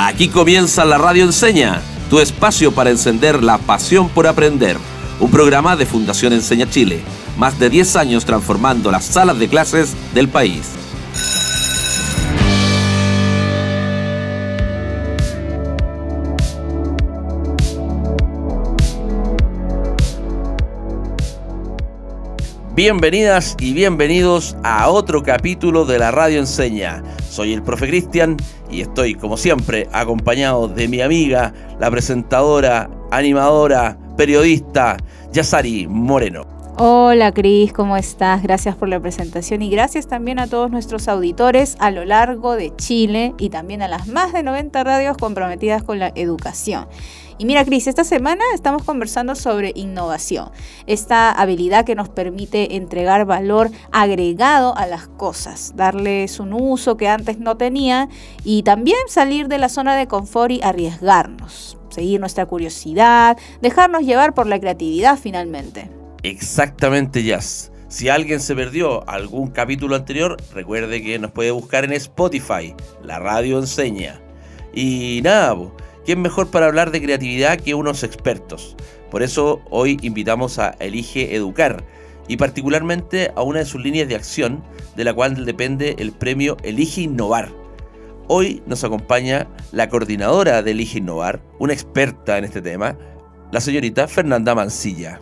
Aquí comienza la Radio Enseña, tu espacio para encender la pasión por aprender. Un programa de Fundación Enseña Chile, más de 10 años transformando las salas de clases del país. Bienvenidas y bienvenidos a otro capítulo de la Radio Enseña. Soy el profe Cristian y estoy, como siempre, acompañado de mi amiga, la presentadora, animadora, periodista, Yasari Moreno. Hola Cris, ¿cómo estás? Gracias por la presentación y gracias también a todos nuestros auditores a lo largo de Chile y también a las más de 90 radios comprometidas con la educación. Y mira, Cris, esta semana estamos conversando sobre innovación, esta habilidad que nos permite entregar valor agregado a las cosas, darles un uso que antes no tenía y también salir de la zona de confort y arriesgarnos, seguir nuestra curiosidad, dejarnos llevar por la creatividad finalmente. Exactamente, Jazz. Si alguien se perdió algún capítulo anterior, recuerde que nos puede buscar en Spotify, la radio enseña. Y nada, ¿quién mejor para hablar de creatividad que unos expertos? Por eso hoy invitamos a Elige Educar y particularmente a una de sus líneas de acción de la cual depende el premio Elige Innovar. Hoy nos acompaña la coordinadora de Elige Innovar, una experta en este tema, la señorita Fernanda Mancilla.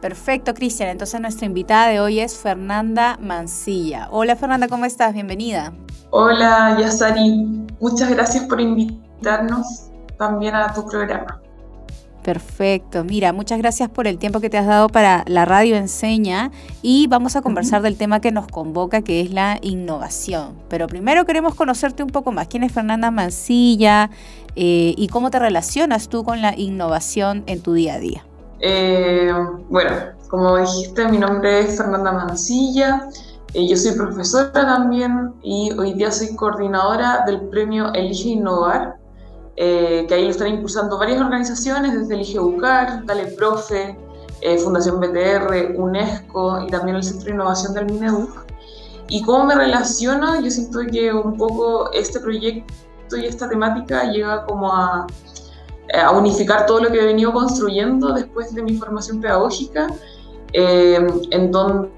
Perfecto, Cristian. Entonces nuestra invitada de hoy es Fernanda Mancilla. Hola Fernanda, ¿cómo estás? Bienvenida. Hola Yasari, muchas gracias por invitarnos también a tu programa. Perfecto. Mira, muchas gracias por el tiempo que te has dado para la radio enseña y vamos a conversar del tema que nos convoca, que es la innovación. Pero primero queremos conocerte un poco más. ¿Quién es Fernanda Mancilla eh, y cómo te relacionas tú con la innovación en tu día a día? Eh, bueno, como dijiste, mi nombre es Fernanda Mancilla. Eh, yo soy profesora también y hoy día soy coordinadora del premio Elige Innovar eh, que ahí lo están impulsando varias organizaciones, desde Elige Educar, Dale Profe, eh, Fundación BTR, UNESCO y también el Centro de Innovación del Mineduc. Y cómo me relaciono, yo siento que un poco este proyecto y esta temática llega como a, a unificar todo lo que he venido construyendo después de mi formación pedagógica, eh, en donde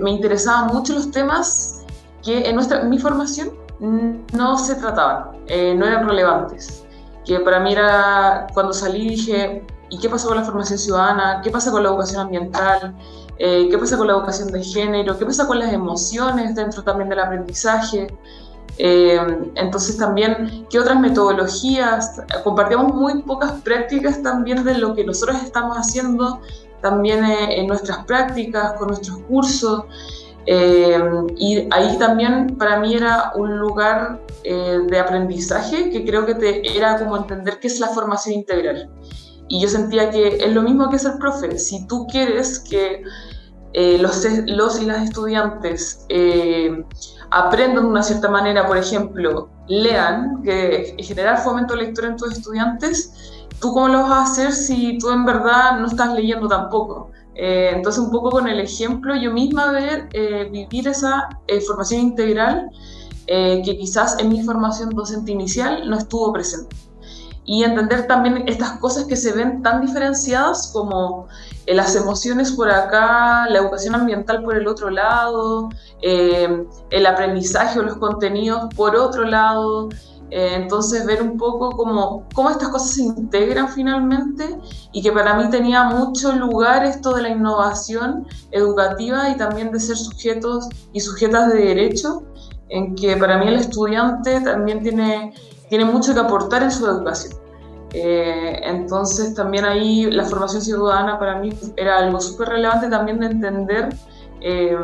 me interesaban mucho los temas que en nuestra, mi formación no se trataban, eh, no eran relevantes. Que para mí era, cuando salí dije, ¿y qué pasa con la formación ciudadana? ¿Qué pasa con la educación ambiental? Eh, ¿Qué pasa con la educación de género? ¿Qué pasa con las emociones dentro también del aprendizaje? Eh, entonces también, ¿qué otras metodologías? Compartíamos muy pocas prácticas también de lo que nosotros estamos haciendo también en nuestras prácticas, con nuestros cursos. Eh, y ahí también para mí era un lugar eh, de aprendizaje que creo que te, era como entender qué es la formación integral. Y yo sentía que es lo mismo que ser profe. Si tú quieres que eh, los, los, y las estudiantes aprendan de una cierta manera, por ejemplo, lean, que generar fomento lectura en tus estudiantes, ¿tú cómo lo vas a hacer si tú en verdad no estás leyendo tampoco? Eh, entonces, un poco con el ejemplo, yo misma ver, eh, vivir esa eh, formación integral que quizás en mi formación docente inicial no estuvo presente. Y entender también estas cosas que se ven tan diferenciadas como las emociones por acá, la educación ambiental por el otro lado, el aprendizaje o los contenidos por otro lado. Eh, entonces ver un poco cómo, cómo estas cosas se integran finalmente y que para mí tenía mucho lugar esto de la innovación educativa y también de ser sujetos y sujetas de derecho, en que para mí el estudiante también tiene, tiene mucho que aportar en su educación. Eh, entonces también ahí la formación ciudadana para mí era algo súper relevante también de entender eh,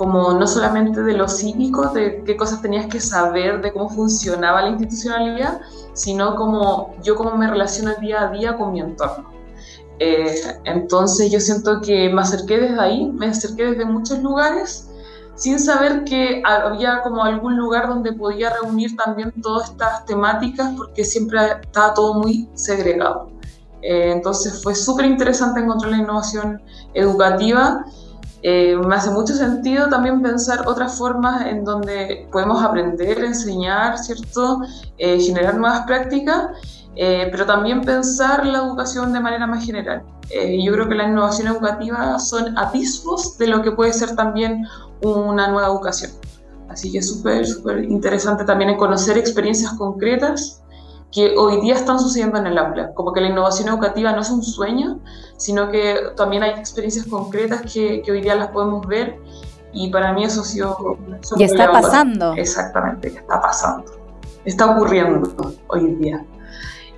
como no solamente de lo cívico, de qué cosas tenías que saber, de cómo funcionaba la institucionalidad, sino como yo cómo me relaciono día a día con mi entorno. Eh, entonces yo siento que me acerqué desde ahí, me acerqué desde muchos lugares, sin saber que había como algún lugar donde podía reunir también todas estas temáticas, porque siempre estaba todo muy segregado. Eh, entonces fue súper interesante encontrar la innovación educativa Eh, me hace mucho sentido también pensar otras formas en donde podemos aprender, enseñar, ¿cierto? Eh, generar nuevas prácticas, eh, pero también pensar la educación de manera más general. yo creo que la innovación educativa son atisbos de lo que puede ser también una nueva educación. Así que es súper, súper interesante también conocer experiencias concretas que hoy día están sucediendo en el aula. Como que la innovación educativa no es un sueño, sino que también hay experiencias concretas que, que hoy día las podemos ver y para mí eso ha sido... Y está pasando. Exactamente, está pasando. Está ocurriendo hoy día.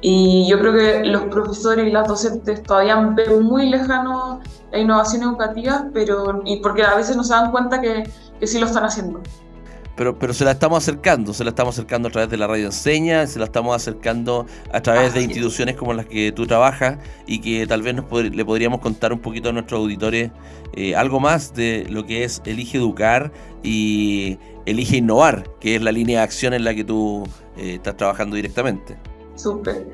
Y yo creo que los profesores y las docentes todavía ven muy lejano la innovación educativa, pero y porque a veces no se dan cuenta que, que sí lo están haciendo pero, pero se la estamos acercando, se la estamos acercando a través de la radio enseña, se la estamos acercando a través de instituciones como las que tú trabajas y que tal vez nos le podríamos contar un poquito a nuestros auditores eh, algo más de lo que es Elige Educar y Elige Innovar, que es la línea de acción en la que tú eh, estás trabajando directamente. Súper.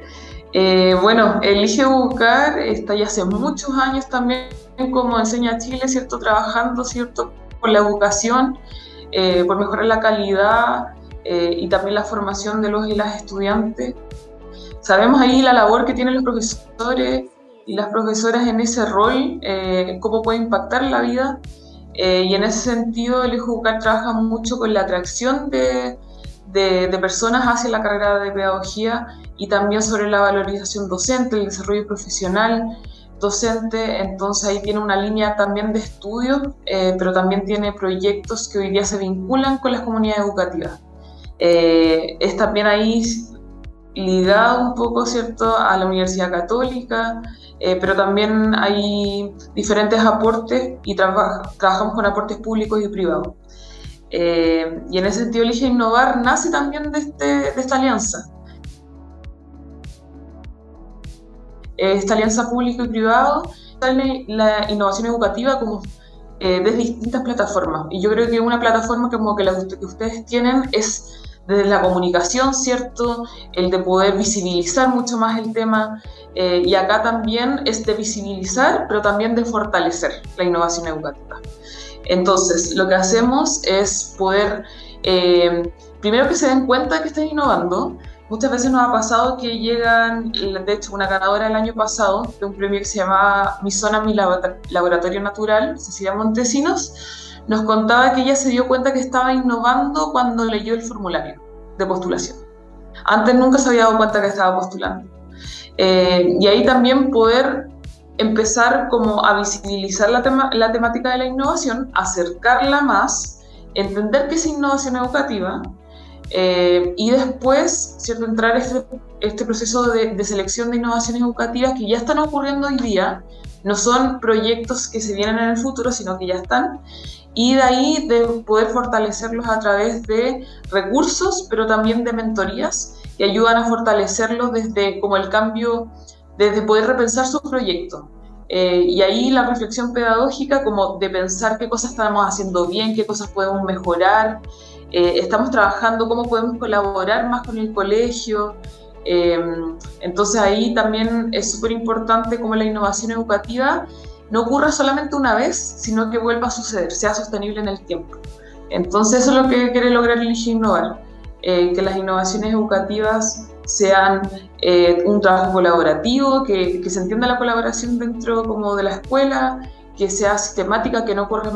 Eh, bueno, Elige Educar está ya hace muchos años también como Enseña Chile, ¿cierto? Trabajando, ¿cierto? Con la educación eh, por mejorar la calidad eh, y también la formación de los y las estudiantes. Sabemos ahí la labor que tienen los profesores y las profesoras en ese rol, eh, cómo puede impactar la vida. y en ese sentido, el EJUCAR trabaja mucho con la atracción de, de, de, personas hacia la carrera de pedagogía y también sobre la valorización docente, el desarrollo profesional docente, entonces ahí tiene una línea también de estudio, eh, pero también tiene proyectos que hoy día se vinculan con las comunidades educativas. Eh, es también ahí ligado un poco, ¿cierto?, a la Universidad Católica, eh, pero también hay diferentes aportes y trabajamos con aportes públicos y privados. y en ese sentido, Elige Innovar nace también de, este, de esta alianza. Esta alianza público y privado, sale la innovación educativa como eh, desde distintas plataformas. Y yo creo que una plataforma como que la que ustedes tienen es desde la comunicación, ¿cierto? El de poder visibilizar mucho más el tema. Eh, y acá también es de visibilizar, pero también de fortalecer la innovación educativa. Entonces, lo que hacemos es poder, eh, primero que se den cuenta que están innovando, Muchas veces nos ha pasado que llegan, de hecho, una ganadora el año pasado de un premio que se llamaba Mi Zona, Mi Laboratorio Natural, Cecilia Montesinos, nos contaba que ella se dio cuenta que estaba innovando cuando leyó el formulario de postulación. Antes nunca se había dado cuenta que estaba postulando. Eh, y ahí también poder empezar como a visibilizar la, la temática de la innovación, acercarla más, entender que es innovación educativa eh, y después, ¿cierto?, entrar este, este proceso de, selección de innovaciones educativas que ya están ocurriendo hoy día, no son proyectos que se vienen en el futuro, sino que ya están, y de ahí de poder fortalecerlos a través de recursos, pero también de mentorías que ayudan a fortalecerlos desde como el cambio, desde poder repensar sus proyectos. Eh, y ahí la reflexión pedagógica como de pensar qué cosas estamos haciendo bien, qué cosas podemos mejorar, eh, estamos trabajando cómo podemos colaborar más con el colegio. Eh, entonces ahí también es súper importante cómo la innovación educativa no ocurra solamente una vez, sino que vuelva a suceder, sea sostenible en el tiempo. Entonces eso es lo que quiere lograr el Innovar, eh, que las innovaciones educativas sean un trabajo colaborativo, que, se entienda la colaboración dentro como de la escuela, que sea sistemática, que no, ocurra,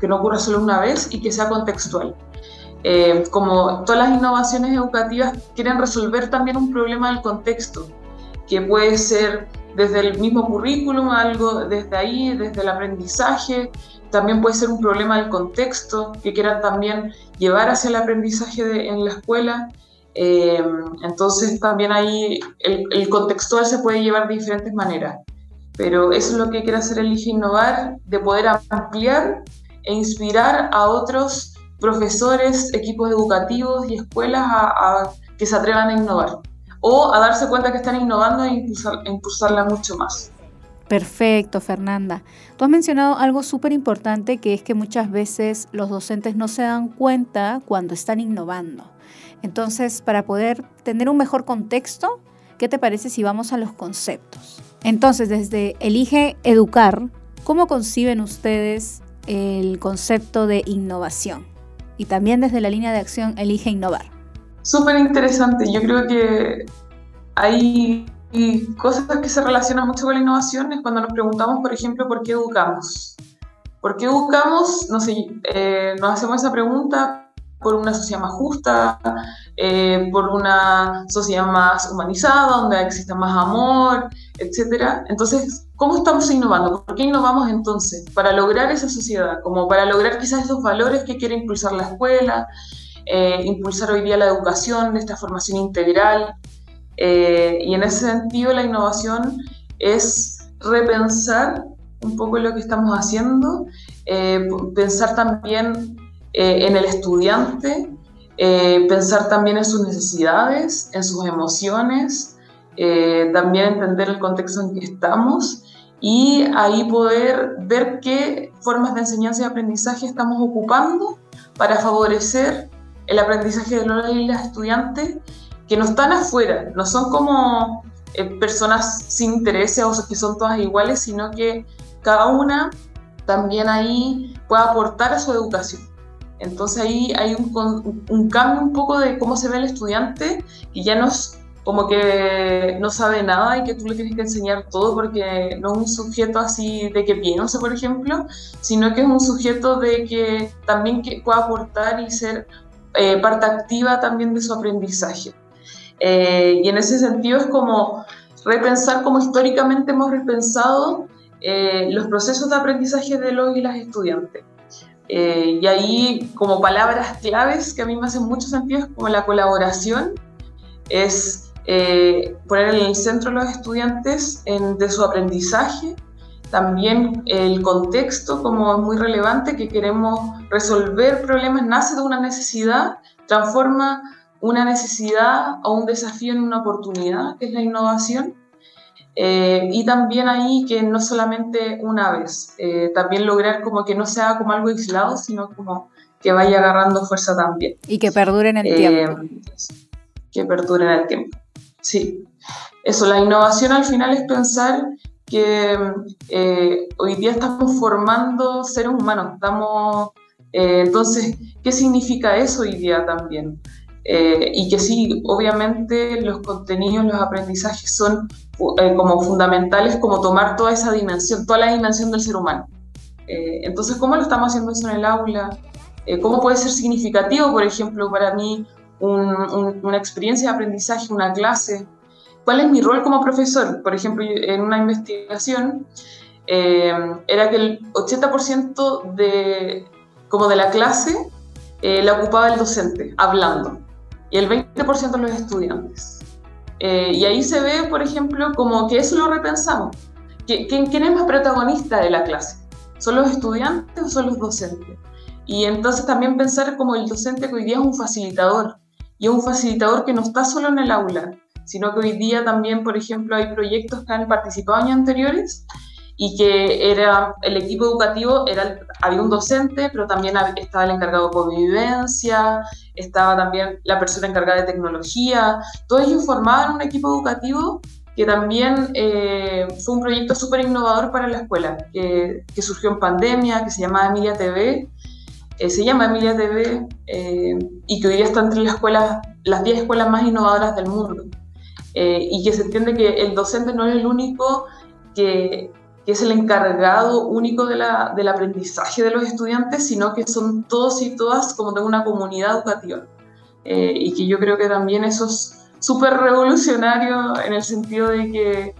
que no ocurra solo una vez y que sea contextual. Eh, como todas las innovaciones educativas quieren resolver también un problema del contexto, que puede ser desde el mismo currículum, algo desde ahí, desde el aprendizaje, también puede ser un problema del contexto, que quieran también llevar hacia el aprendizaje en la escuela. Eh, entonces también ahí el, contextual se puede llevar de diferentes maneras, pero eso es lo que quiere hacer el Elige Innovar, de poder ampliar e inspirar a otros profesores, equipos educativos y escuelas a, que se atrevan a innovar o a darse cuenta que están innovando e impulsarla mucho más. Perfecto, Fernanda. Tú has mencionado algo súper importante que es que muchas veces los docentes no se dan cuenta cuando están innovando. Entonces, para poder tener un mejor contexto, ¿qué te parece si vamos a los conceptos? Entonces, desde Elige Educar, ¿cómo conciben ustedes el concepto de innovación y también desde la línea de acción Elige Innovar. Súper interesante. Yo creo que hay cosas que se relacionan mucho con la innovación es cuando nos preguntamos, por ejemplo, ¿por qué educamos? ¿Por qué educamos? No sé, eh, nos hacemos esa pregunta por una sociedad más justa, eh, por una sociedad más humanizada, donde exista más amor, etc. Entonces, ¿cómo estamos innovando? ¿Por qué innovamos entonces? Para lograr esa sociedad, como para lograr quizás esos valores que quiere impulsar la escuela, eh, impulsar hoy día la educación, esta formación integral. Eh, y en ese sentido, la innovación es repensar un poco lo que estamos haciendo, pensar también eh, en el estudiante, eh, pensar también en sus necesidades, en sus emociones, eh, también entender el contexto en que estamos y ahí poder ver qué formas de enseñanza y aprendizaje estamos ocupando para favorecer el aprendizaje de los estudiantes que no están afuera, no son como personas sin intereses o que son todas iguales, sino que cada una también ahí puede aportar a su educación. Entonces ahí hay un, un, cambio un poco de cómo se ve el estudiante y ya no es como que no sabe nada y que tú le tienes que enseñar todo porque no es un sujeto así de que piensa, por ejemplo, sino que es un sujeto de que también que pueda aportar y ser eh, parte activa también de su aprendizaje. Eh, y en ese sentido es como repensar como históricamente hemos repensado eh, los procesos de aprendizaje de los y las estudiantes. Eh, y ahí, como palabras claves que a mí me hacen mucho sentido, es como la colaboración, es eh, poner en el centro a los estudiantes de su aprendizaje, también el contexto, como es muy relevante, que queremos resolver problemas, nace de una necesidad, transforma una necesidad o un desafío en una oportunidad, que es la innovación. Eh, y también ahí que no solamente una vez, eh, también lograr como que no sea como algo aislado, sino como que vaya agarrando fuerza también. Y que perdure en el tiempo. Eh, que perdure en el tiempo. Sí. Eso, la innovación al final es pensar que hoy día estamos formando seres humanos, estamos... entonces, ¿qué significa eso hoy día también? Eh, y que sí, obviamente los contenidos, los aprendizajes son eh, como fundamentales, como tomar toda esa dimensión, toda la dimensión del ser humano. Eh, entonces, ¿cómo lo estamos haciendo eso en el aula? ¿Cómo puede ser significativo, por ejemplo, para mí una experiencia de aprendizaje, una clase? ¿Cuál es mi rol como profesor? Por ejemplo, en una investigación era que el 80% de, como de la clase la ocupaba el docente, hablando y el 20% de los estudiantes. Eh, y ahí se ve, por ejemplo, como que eso lo repensamos. ¿Quién, ¿Quién es más protagonista de la clase? ¿Son los estudiantes o son los docentes? Y entonces también pensar como el docente que hoy día es un facilitador, y un facilitador que no está solo en el aula, sino que hoy día también, por ejemplo, hay proyectos que han participado años anteriores y que era el equipo educativo, era, había un docente, pero también estaba el encargado de convivencia, estaba también la persona encargada de tecnología, todos ellos formaban un equipo educativo que también eh, fue un proyecto súper innovador para la escuela, que, que, surgió en pandemia, que se llamaba Emilia TV, eh, se llama Emilia TV, eh, y que hoy día está entre las, escuelas, las 10 escuelas más innovadoras del mundo, y que se entiende que el docente no es el único que que es el encargado único del aprendizaje de los estudiantes, sino que son todos y todas como de una comunidad educativa. Eh, y que yo creo que también eso es súper revolucionario en el sentido de que,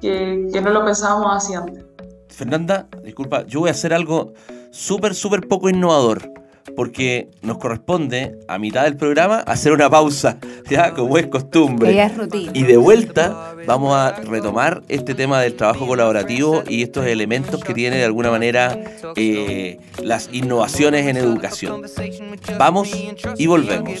que, que no lo pensábamos así antes. Fernanda, disculpa, yo voy a hacer algo súper, súper poco innovador porque nos corresponde a mitad del programa hacer una pausa, ya como es costumbre. es rutina. Y de vuelta vamos a retomar este tema del trabajo colaborativo y estos elementos que tiene de alguna manera eh, las innovaciones en educación. Vamos y volvemos.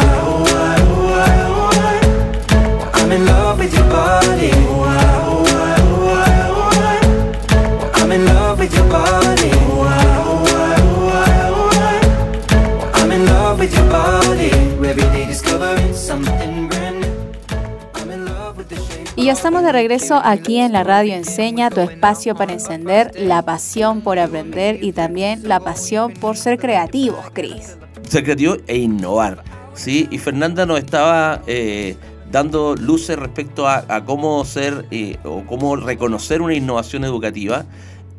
Estamos de regreso aquí en la radio Enseña, tu espacio para encender la pasión por aprender y también la pasión por ser creativos, Cris. Ser creativo e innovar. ¿sí? Y Fernanda nos estaba eh, dando luces respecto a, a cómo ser eh, o cómo reconocer una innovación educativa,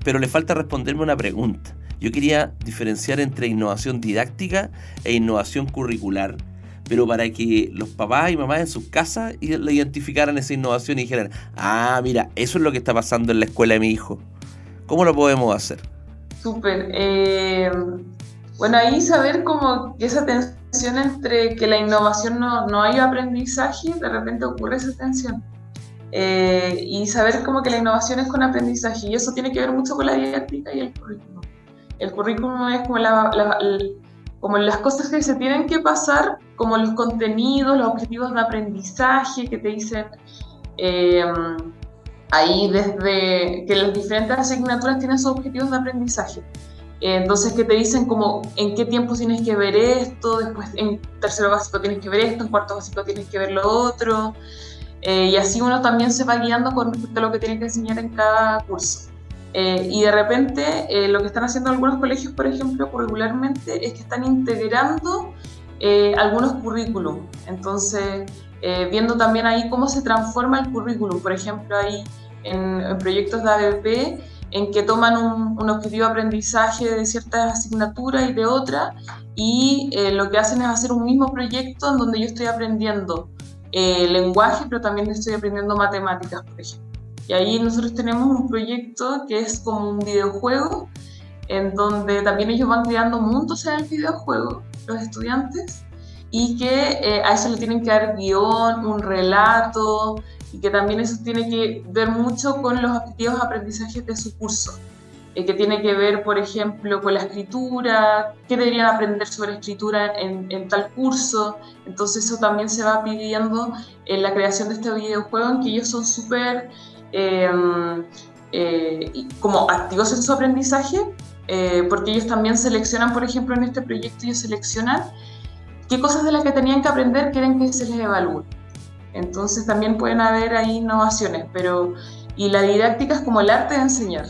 pero le falta responderme una pregunta. Yo quería diferenciar entre innovación didáctica e innovación curricular, pero para que los papás y mamás en sus casas le identificaran esa innovación y dijeran, ah, mira, eso es lo que está pasando en la escuela de mi hijo. ¿Cómo lo podemos hacer? Súper. eh, bueno, ahí saber como esa tensión entre que la innovación no, no hay aprendizaje, de repente ocurre esa tensión. Eh, y saber como que la innovación es con aprendizaje y eso tiene que ver mucho con la didáctica y el currículum. El currículum es como, como las cosas que se tienen que pasar, como los contenidos, los objetivos de aprendizaje que te dicen eh, ahí desde que las diferentes asignaturas tienen sus objetivos de aprendizaje. Eh, Entonces, que te dicen como en qué tiempo tienes que ver esto, después en tercero básico tienes que ver esto, en cuarto básico tienes que ver lo otro. Eh, y así uno también se va guiando con respecto a lo que tiene que enseñar en cada curso. Eh, y de repente eh, lo que están haciendo algunos colegios, por ejemplo, curricularmente, es que están integrando eh, algunos currículum. Entonces, eh, viendo también ahí cómo se transforma el currículum. Por ejemplo, ahí en, en proyectos de ABP, en que toman un, un objetivo de aprendizaje de ciertas asignaturas y de otra, y eh, lo que hacen es hacer un mismo proyecto en donde yo estoy aprendiendo eh, lenguaje, pero también estoy aprendiendo matemáticas, por ejemplo. Y ahí nosotros tenemos un proyecto que es como un videojuego, en donde también ellos van creando mundos en el videojuego, los estudiantes, y que eh, a eso le tienen que dar guion, un relato, y que también eso tiene que ver mucho con los objetivos de aprendizaje de su curso, eh, que tiene que ver, por ejemplo, con la escritura, qué deberían aprender sobre escritura en, tal curso, entonces eso también se va pidiendo en la creación de este videojuego, en que ellos son súper eh, eh, como activos en su aprendizaje, eh, porque ellos también seleccionan, por ejemplo, en este proyecto ellos seleccionan qué cosas de las que tenían que aprender quieren que se les evalúe. Entonces también pueden haber ahí innovaciones, pero y la didáctica es como el arte de enseñar.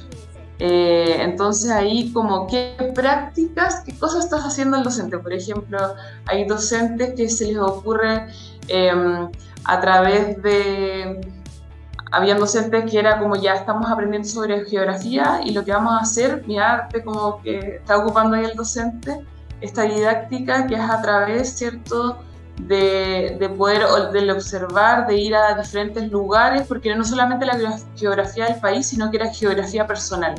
Eh, entonces ahí como qué prácticas, qué cosas estás haciendo el docente. Por ejemplo, hay docentes que se les ocurre eh, a través de... Habían docentes que era como ya estamos aprendiendo sobre geografía y lo que vamos a hacer, mi arte como que está ocupando ahí el docente, esta didáctica que es a través, ¿cierto?, de, de poder del observar, de ir a diferentes lugares, porque no solamente la geografía del país, sino que era geografía personal.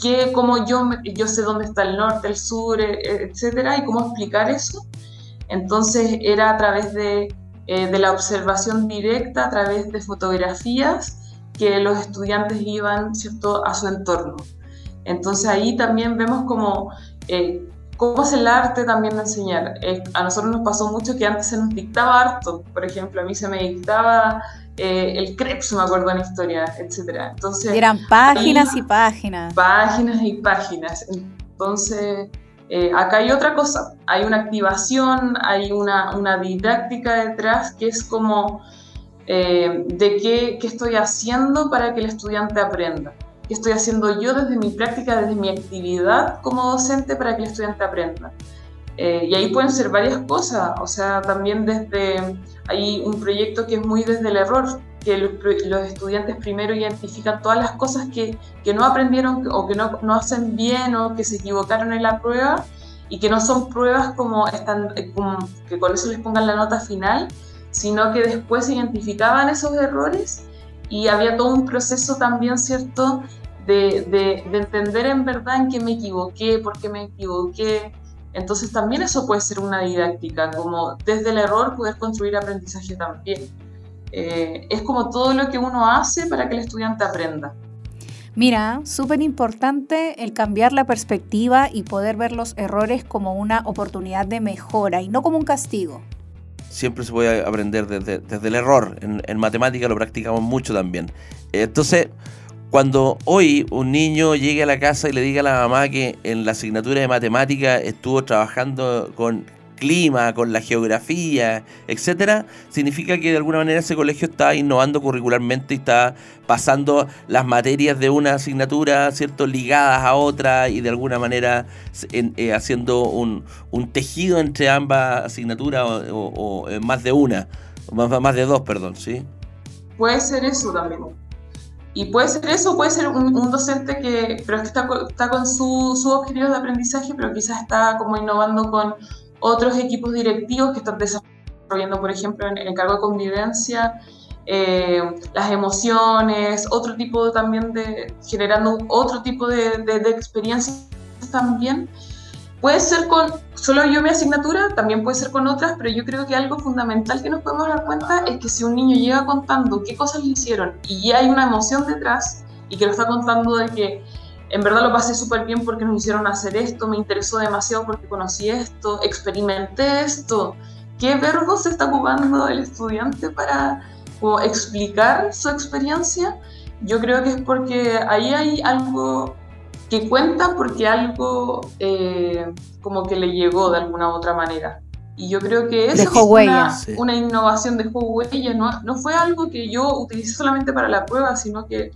Que como yo, yo sé dónde está el norte, el sur, etcétera, y cómo explicar eso. Entonces era a través de, eh, de la observación directa, a través de fotografías, que los estudiantes iban ¿cierto? a su entorno. Entonces ahí también vemos como eh, cómo es el arte también de enseñar. Eh, a nosotros nos pasó mucho que antes se nos dictaba harto, por ejemplo, a mí se me dictaba eh, el Krebs, me acuerdo en historia, etc. Entonces, eran páginas y páginas. Páginas y páginas. Entonces, eh, acá hay otra cosa, hay una activación, hay una, una didáctica detrás que es como eh, de qué, qué estoy haciendo para que el estudiante aprenda qué estoy haciendo yo desde mi práctica, desde mi actividad como docente para que el estudiante aprenda. Eh, y ahí pueden ser varias cosas, o sea, también desde, hay un proyecto que es muy desde el error, que los, estudiantes primero identifican todas las cosas que, que no aprendieron o que no, no, hacen bien o que se equivocaron en la prueba y que no son pruebas como, están, como que con eso les pongan la nota final, sino que después identificaban esos errores y había todo un proceso también, ¿cierto?, de, de, de, entender en verdad en qué me equivoqué, por qué me equivoqué, Entonces también eso puede ser una didáctica, como desde el error poder construir aprendizaje también. Eh, es como todo lo que uno hace para que el estudiante aprenda. Mira, súper importante el cambiar la perspectiva y poder ver los errores como una oportunidad de mejora y no como un castigo. Siempre se puede aprender desde, el error. En, en, matemática lo practicamos mucho también. Entonces, cuando hoy un niño llegue a la casa y le diga a la mamá que en la asignatura de matemática estuvo trabajando con clima, con la geografía, etcétera, significa que de alguna manera ese colegio está innovando curricularmente y está pasando las materias de una asignatura, ¿cierto?, ligadas a otra y de alguna manera eh, haciendo un, tejido entre ambas asignaturas o, más de una, más, de dos, perdón, ¿sí? Puede ser eso también. Y puede ser eso, puede ser un, docente que, pero que está, con sus su objetivos de aprendizaje, pero quizás está como innovando con otros equipos directivos que están desarrollando, por ejemplo, en, el cargo de convivencia, eh, las emociones, otro tipo también de, generando otro tipo de, de, experiencias también. Puede ser con solo yo mi asignatura, también puede ser con otras, pero yo creo que algo fundamental que nos podemos dar cuenta es que si un niño llega contando qué cosas le hicieron y ya hay una emoción detrás y que lo está contando de que en verdad lo pasé súper bien porque nos hicieron hacer esto, me interesó demasiado porque conocí esto, experimenté esto. ¿Qué verbo se está ocupando el estudiante para explicar su experiencia? Yo creo que es porque ahí hay algo que cuenta porque algo eh, como que le llegó de alguna u otra manera. Y yo creo que eso es una, una, innovación, de huella, no, no fue algo que yo utilicé solamente para la prueba, sino que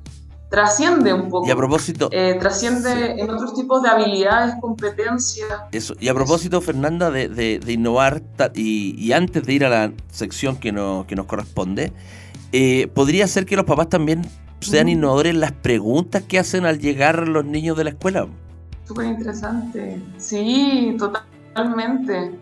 trasciende un poco. Y a propósito. Eh, trasciende en otros tipos de habilidades, competencias. Eso. Y a propósito, Fernanda, de, de, innovar, y, antes de ir a la sección que, que nos corresponde, eh, ¿podría ser que los papás también sean innovadores en las preguntas que hacen al llegar los niños de la escuela? Súper interesante. Sí, totalmente.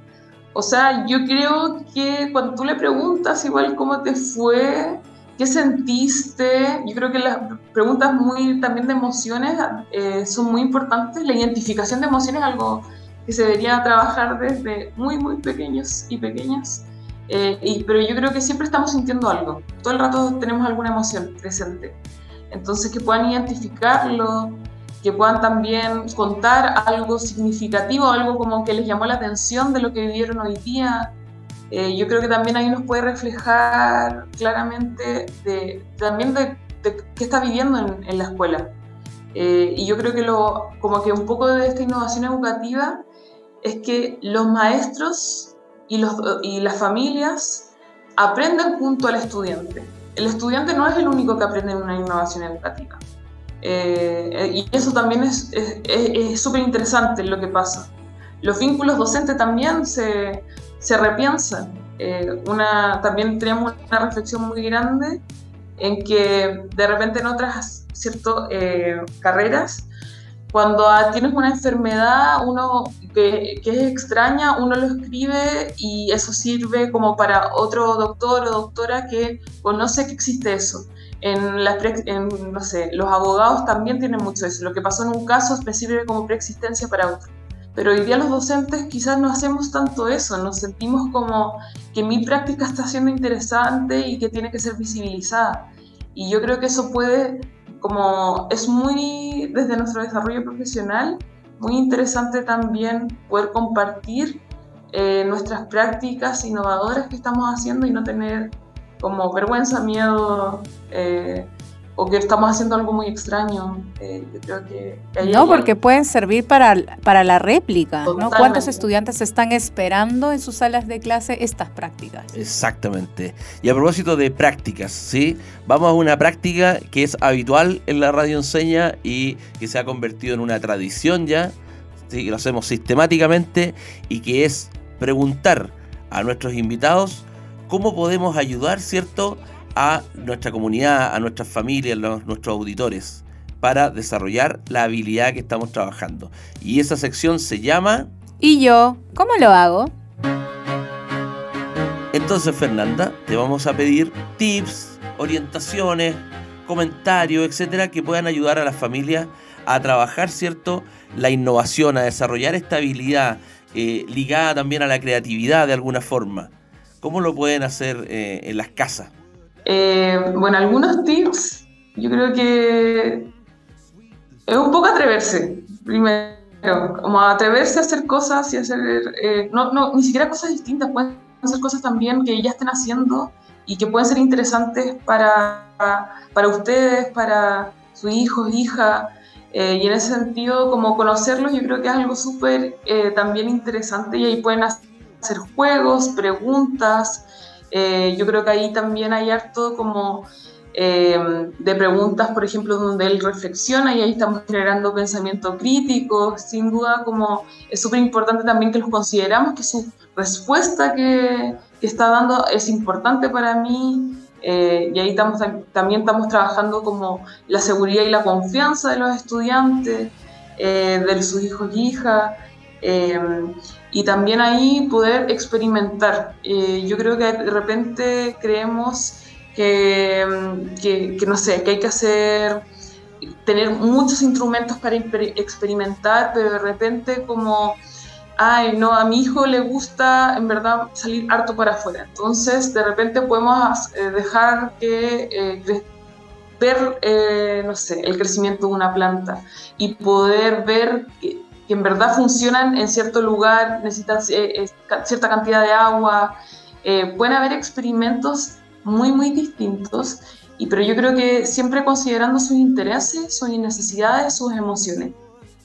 O sea, yo creo que cuando tú le preguntas igual cómo te fue, ¿Qué sentiste? Yo creo que las preguntas muy también de emociones eh, son muy importantes. La identificación de emociones es algo que se debería trabajar desde muy, muy pequeños y pequeñas. Eh, y, pero yo creo que siempre estamos sintiendo algo. Todo el rato tenemos alguna emoción presente. Entonces, que puedan identificarlo, que puedan también contar algo significativo, algo como que les llamó la atención de lo que vivieron hoy día eh, yo creo que también ahí nos puede reflejar claramente de, también de, qué está viviendo en, la escuela. Eh, y yo creo que lo, como que un poco de esta innovación educativa es que los maestros y, los, y las familias aprenden junto al estudiante. El estudiante no es el único que aprende en una innovación educativa. Eh, y eso también es súper es, interesante lo que pasa. Los vínculos docentes también se, se repiensa. Eh, una, también tenemos una reflexión muy grande en que de repente en otras cierto, eh, carreras, cuando tienes una enfermedad uno que, es extraña, uno lo escribe y eso sirve como para otro doctor o doctora que conoce que existe eso. En, los abogados también tienen mucho eso. Lo que pasó en un caso sirve como preexistencia para otro. Pero hoy día los docentes quizás no hacemos tanto eso, nos sentimos como que mi práctica está siendo interesante y que tiene que ser visibilizada. Y yo creo que eso puede, como es muy desde nuestro desarrollo profesional, muy interesante también poder compartir eh, nuestras prácticas innovadoras que estamos haciendo y no tener como vergüenza, miedo. Eh, o que estamos haciendo algo muy extraño. Eh, creo que no, porque pueden servir para, para la réplica. ¿no? ¿Cuántos estudiantes están esperando en sus salas de clase estas prácticas? Exactamente. Y a propósito de prácticas, ¿sí? Vamos a una práctica que es habitual en la radio enseña y que se ha convertido en una tradición ya, ¿sí? que lo hacemos sistemáticamente y que es preguntar a nuestros invitados cómo podemos ayudar, ¿cierto?, a nuestra comunidad, a nuestras familias, a nuestros auditores, para desarrollar la habilidad que estamos trabajando. Y esa sección se llama... ¿Y yo? ¿Cómo lo hago? Entonces, Fernanda, te vamos a pedir tips, orientaciones, comentarios, etcétera, que puedan ayudar a las familias a trabajar, ¿cierto? La innovación, a desarrollar esta habilidad eh, ligada también a la creatividad de alguna forma. ¿Cómo lo pueden hacer eh, en las casas? Eh, bueno, algunos tips, yo creo que es un poco atreverse, primero, como atreverse a hacer cosas y hacer, no, no, ni siquiera cosas distintas, pueden ser cosas también que ya estén haciendo y que pueden ser interesantes para, para ustedes, para sus hijos, hija. Eh, y en ese sentido, como conocerlos, yo creo que es algo súper eh, también interesante y ahí pueden hacer juegos, preguntas. Eh, yo creo que ahí también hay harto como de preguntas, por ejemplo, donde él reflexiona y ahí estamos generando pensamiento crítico. Sin duda, como es súper importante también que los consideramos, que su respuesta que, que está dando es importante para mí. Eh, y ahí estamos, también estamos trabajando como la seguridad y la confianza de los estudiantes, eh, de sus hijos y hijas, eh, y también ahí poder experimentar. yo creo que de repente creemos que, que, que, no sé, que hay que hacer, tener muchos instrumentos para experimentar, pero de repente como ay, no, a mi hijo le gusta en verdad salir harto para afuera. Entonces, de repente podemos eh, dejar que eh, ver, eh, no sé, el crecimiento de una planta y poder ver en verdad funcionan en cierto lugar, necesitan cierta cantidad de agua. pueden haber experimentos muy, muy distintos, y, pero yo creo que siempre considerando sus intereses, sus necesidades, sus emociones.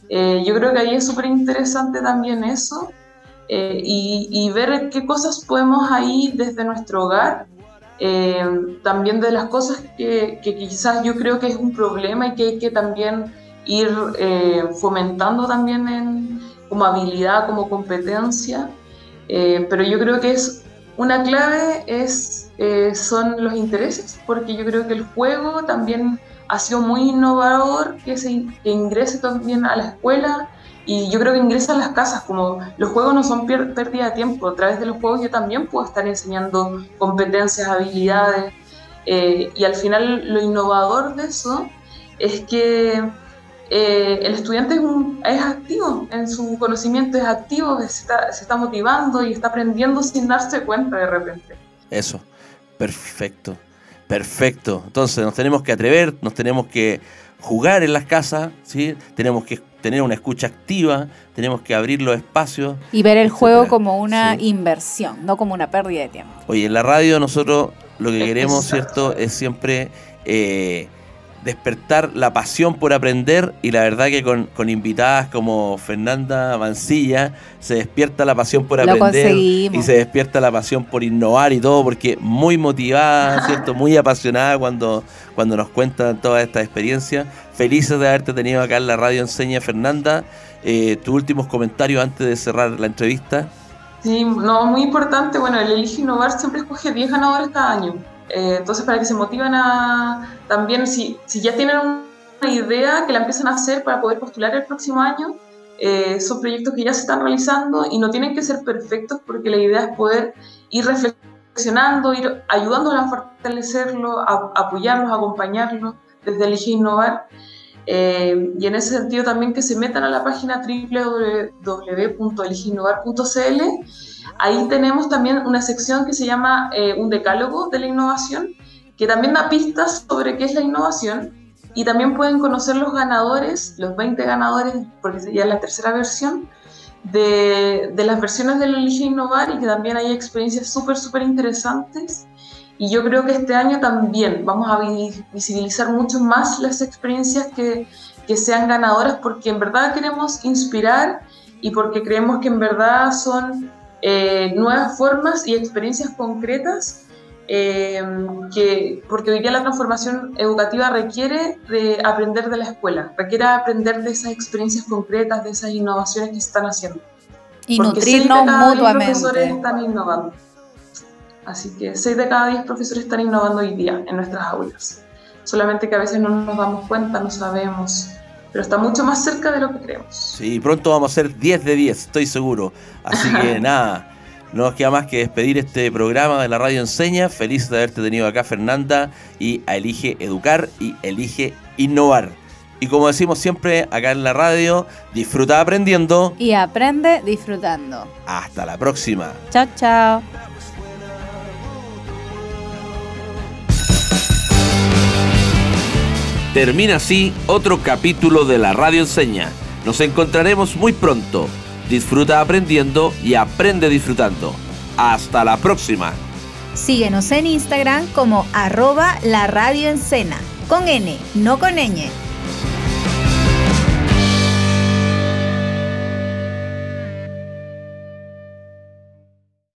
Eh, yo creo que ahí es súper interesante también eso eh, y, ver qué cosas podemos ahí desde nuestro hogar, eh, también de las cosas que, quizás yo creo que es un problema y que hay que también ir fomentando también en, como habilidad, como competencia, pero yo creo que es una clave es, son los intereses, porque yo creo que el juego también ha sido muy innovador que, se, ingrese también a la escuela y yo creo que ingresa a las casas, como los juegos no son pérdida de tiempo, a través de los juegos yo también puedo estar enseñando competencias, habilidades eh, y al final lo innovador de eso es que eh, el estudiante es, activo en su conocimiento, es activo, se está, se está motivando y está aprendiendo sin darse cuenta de repente. Eso, perfecto. Perfecto. Entonces nos tenemos que atrever, nos tenemos que jugar en las casas, ¿sí? tenemos que tener una escucha activa, tenemos que abrir los espacios. Y ver el juego como una inversión, no como una pérdida de tiempo. Oye, en la radio nosotros lo que queremos, ¿cierto?, es siempre eh, despertar la pasión por aprender y la verdad que con, invitadas como Fernanda Mancilla se despierta la pasión por aprender y se despierta la pasión por innovar y todo porque muy motivada, ¿cierto? Muy apasionada cuando, cuando nos cuentan toda esta experiencia. Felices de haberte tenido acá en la radio Enseña Fernanda. Eh, tus últimos comentarios antes de cerrar la entrevista. Sí, no, muy importante. Bueno, el Elige Innovar siempre escoge 10 ganadores cada año. Eh, entonces, para que se motiven a también, si, ya tienen una idea, que la empiecen a hacer para poder postular el próximo año, eh, son proyectos que ya se están realizando y no tienen que ser perfectos porque la idea es poder ir reflexionando, ir ayudándolos a fortalecerlo, apoyarlos, acompañarlos desde Elige Innovar. Eh, y en ese sentido también que se metan a la página www.eligeinnovar.cl Ahí tenemos también una sección que se llama eh, un decálogo de la innovación, que también da pistas sobre qué es la innovación y también pueden conocer los ganadores, los 20 ganadores, porque sería la tercera versión, de, de las versiones del Elige Innovar y que también hay experiencias súper, súper interesantes. Y yo creo que este año también vamos a visibilizar mucho más las experiencias que, que sean ganadoras porque en verdad queremos inspirar y porque creemos que en verdad son eh, nuevas formas y experiencias concretas, eh, que, porque hoy día la transformación educativa requiere de aprender de la escuela, requiere aprender de esas experiencias concretas, de esas innovaciones que se están haciendo. Y porque nutrirnos mutuamente. profesores están innovando. Así que 6 de cada 10 profesores están innovando hoy día en nuestras aulas. Solamente que a veces no nos damos cuenta, no sabemos pero está mucho más cerca de lo que creemos. Sí, pronto vamos a ser 10 de 10, estoy seguro. Así que nada, no nos queda más que despedir este programa de la Radio Enseña. Feliz de haberte tenido acá, Fernanda, y a Elige Educar y Elige Innovar. Y como decimos siempre acá en la radio, disfruta aprendiendo. Y aprende disfrutando. Hasta la próxima. Chao, chao. Termina así otro capítulo de la Radio Enseña. Nos encontraremos muy pronto. Disfruta aprendiendo y aprende disfrutando. Hasta la próxima. Síguenos en Instagram como arroba la radio con N, no con ñ.